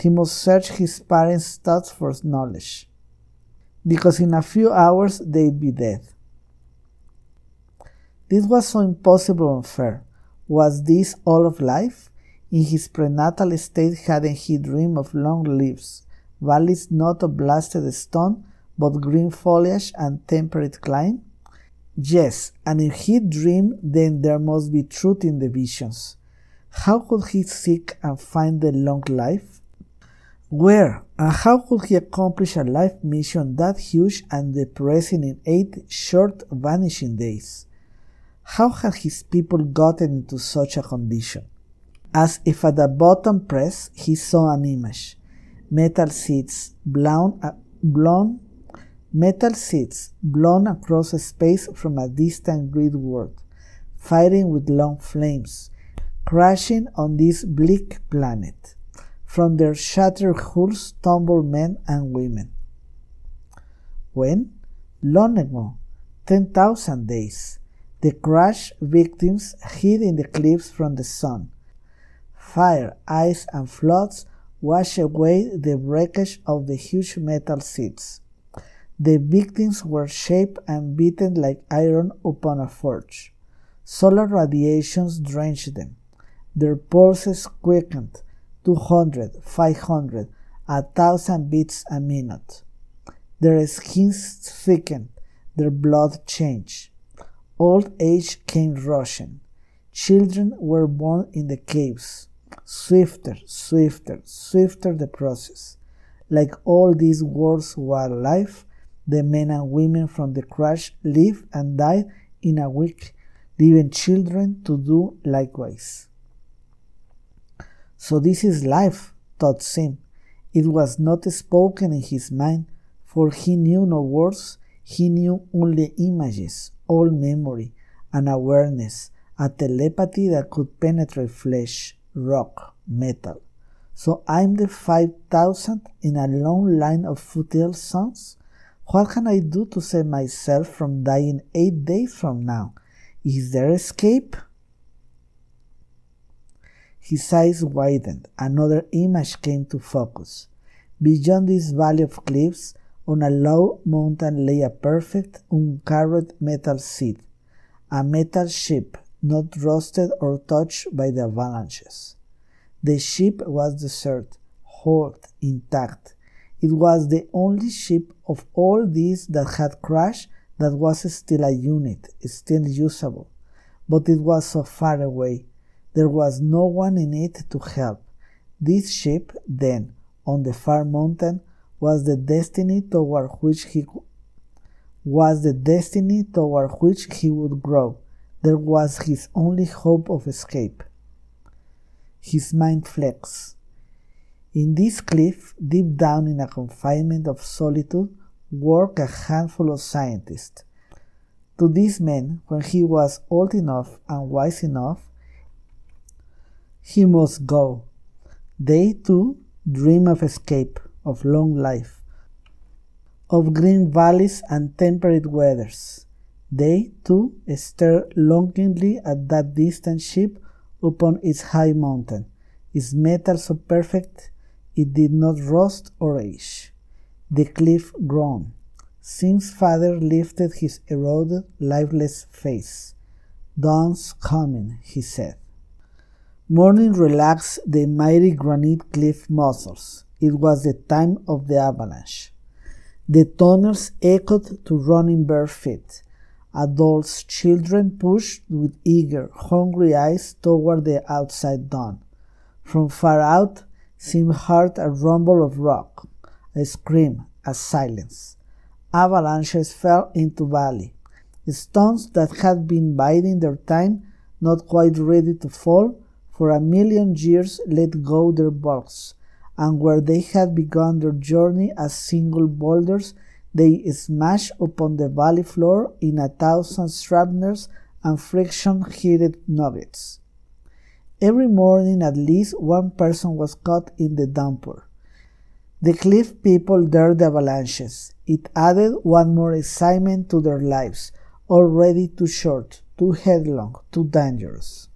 He must search his parents' thoughts for knowledge, because in a few hours they'd be dead. This was so impossible and fair. Was this all of life? In his prenatal state, hadn't he dreamed of long lives, valleys not of blasted stone, but green foliage and temperate clime? Yes, and if he dreamed, then there must be truth in the visions. How could he seek and find the long life? Where and how could he accomplish a life mission that huge and depressing in eight short vanishing days? How had his people gotten into such a condition? As if at the bottom press he saw an image. Metal seats blown, uh, blown metal seats blown across space from a distant grid world, fighting with long flames, crashing on this bleak planet. From their shattered hulls tumbled men and women. When? Long ago, 10,000 days. The crash victims hid in the cliffs from the sun. Fire, ice, and floods washed away the wreckage of the huge metal seats. The victims were shaped and beaten like iron upon a forge. Solar radiations drenched them. Their pulses quickened 200, 500, a thousand beats a minute. Their skins thickened, their blood changed. Old age came rushing. Children were born in the caves. Swifter, swifter, swifter the process. Like all these worlds were alive, the men and women from the crash lived and died in a week, leaving children to do likewise. So this is life, thought Sim. It was not spoken in his mind, for he knew no words, he knew only images, all memory, an awareness, a telepathy that could penetrate flesh, rock, metal. So I'm the 5000 in a long line of futile sons? What can I do to save myself from dying eight days from now? Is there escape? His eyes widened. Another image came to focus. Beyond this valley of cliffs, on a low mountain lay a perfect, uncarved metal seat, a metal ship not rusted or touched by the avalanches. The ship was desert, whole, intact. It was the only ship of all these that had crashed that was still a unit, still usable. But it was so far away. There was no one in it to help. This ship, then, on the far mountain, was the destiny toward which he was the destiny toward which he would grow. There was his only hope of escape. His mind flexed. In this cliff, deep down in a confinement of solitude, worked a handful of scientists. To these men, when he was old enough and wise enough, he must go. They too dream of escape of long life, of green valleys and temperate weathers. They, too, stare longingly at that distant ship upon its high mountain, its metal so perfect it did not rust or age. The cliff groaned. Sim's father lifted his eroded, lifeless face. Dawn's coming, he said. Morning relaxed the mighty granite cliff muscles. It was the time of the avalanche. The tunnels echoed to running bare feet. Adults, children pushed with eager, hungry eyes toward the outside dawn. From far out seemed heard a rumble of rock, a scream, a silence. Avalanches fell into valley. Stones that had been biding their time, not quite ready to fall, for a million years let go their bulks and where they had begun their journey as single boulders, they smashed upon the valley floor in a thousand shrapnels and friction heated nuggets. Every morning, at least one person was caught in the downpour. The cliff people dared the avalanches. It added one more excitement to their lives, already too short, too headlong, too dangerous.